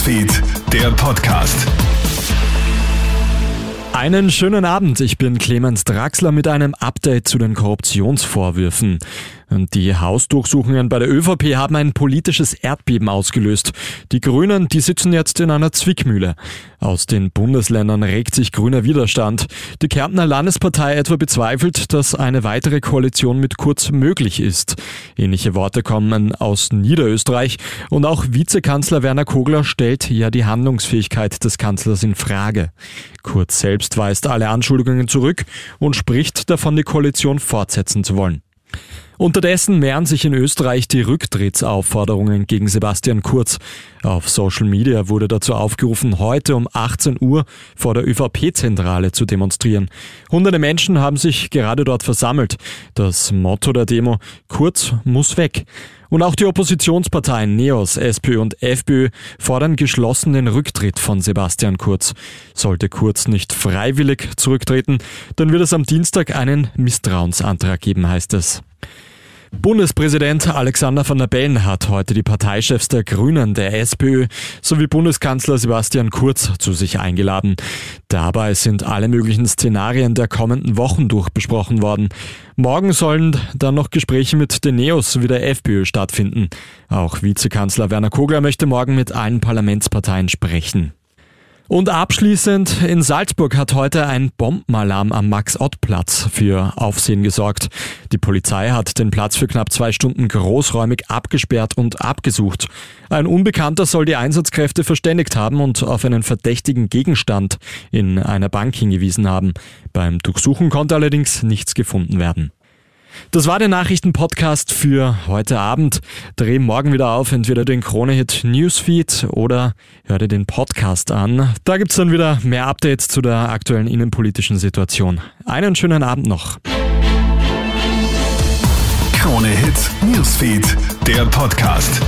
Newsfeed, der Podcast. Einen schönen Abend, ich bin Clemens Draxler mit einem Update zu den Korruptionsvorwürfen. Die Hausdurchsuchungen bei der ÖVP haben ein politisches Erdbeben ausgelöst. Die Grünen, die sitzen jetzt in einer Zwickmühle. Aus den Bundesländern regt sich grüner Widerstand. Die Kärntner Landespartei etwa bezweifelt, dass eine weitere Koalition mit Kurz möglich ist. Ähnliche Worte kommen aus Niederösterreich und auch Vizekanzler Werner Kogler stellt ja die Handlungsfähigkeit des Kanzlers in Frage. Kurz selbst weist alle Anschuldigungen zurück und spricht davon, die Koalition fortsetzen zu wollen. Unterdessen mehren sich in Österreich die Rücktrittsaufforderungen gegen Sebastian Kurz. Auf Social Media wurde dazu aufgerufen, heute um 18 Uhr vor der ÖVP-Zentrale zu demonstrieren. Hunderte Menschen haben sich gerade dort versammelt. Das Motto der Demo, Kurz muss weg. Und auch die Oppositionsparteien NEOS, SPÖ und FPÖ fordern geschlossen den Rücktritt von Sebastian Kurz. Sollte Kurz nicht freiwillig zurücktreten, dann wird es am Dienstag einen Misstrauensantrag geben, heißt es. Bundespräsident Alexander van der Bellen hat heute die Parteichefs der Grünen, der SPÖ sowie Bundeskanzler Sebastian Kurz zu sich eingeladen. Dabei sind alle möglichen Szenarien der kommenden Wochen durchbesprochen worden. Morgen sollen dann noch Gespräche mit den Neos sowie der FPÖ stattfinden. Auch Vizekanzler Werner Kogler möchte morgen mit allen Parlamentsparteien sprechen. Und abschließend, in Salzburg hat heute ein Bombenalarm am Max-Ott-Platz für Aufsehen gesorgt. Die Polizei hat den Platz für knapp zwei Stunden großräumig abgesperrt und abgesucht. Ein Unbekannter soll die Einsatzkräfte verständigt haben und auf einen verdächtigen Gegenstand in einer Bank hingewiesen haben. Beim Durchsuchen konnte allerdings nichts gefunden werden. Das war der Nachrichtenpodcast für heute Abend. Dreh morgen wieder auf, entweder den Kronehit Newsfeed oder hör dir den Podcast an. Da gibt's dann wieder mehr Updates zu der aktuellen innenpolitischen Situation. Einen schönen Abend noch. Kronehit Newsfeed, der Podcast.